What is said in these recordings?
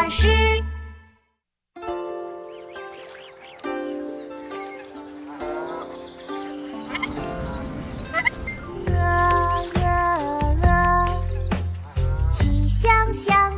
巴士。鹅鹅鹅，曲项向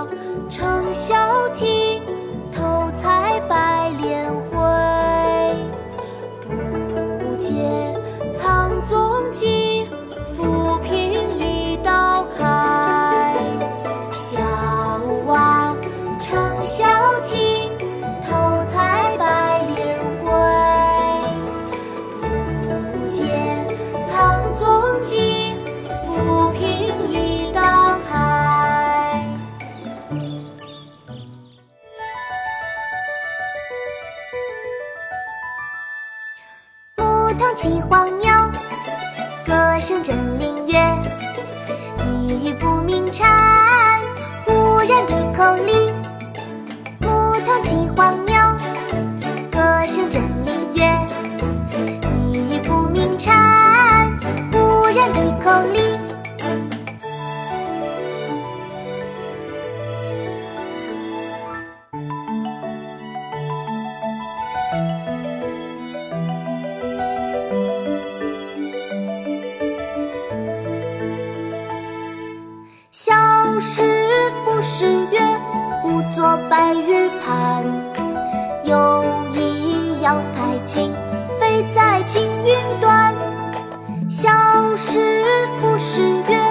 乘小艇，偷采白莲回。不见唱起黄牛，歌声振林樾。一语不鸣蝉，忽然闭口立。小时不识月，呼作白玉盘。又疑瑶台镜，飞在青云端。小时不识月，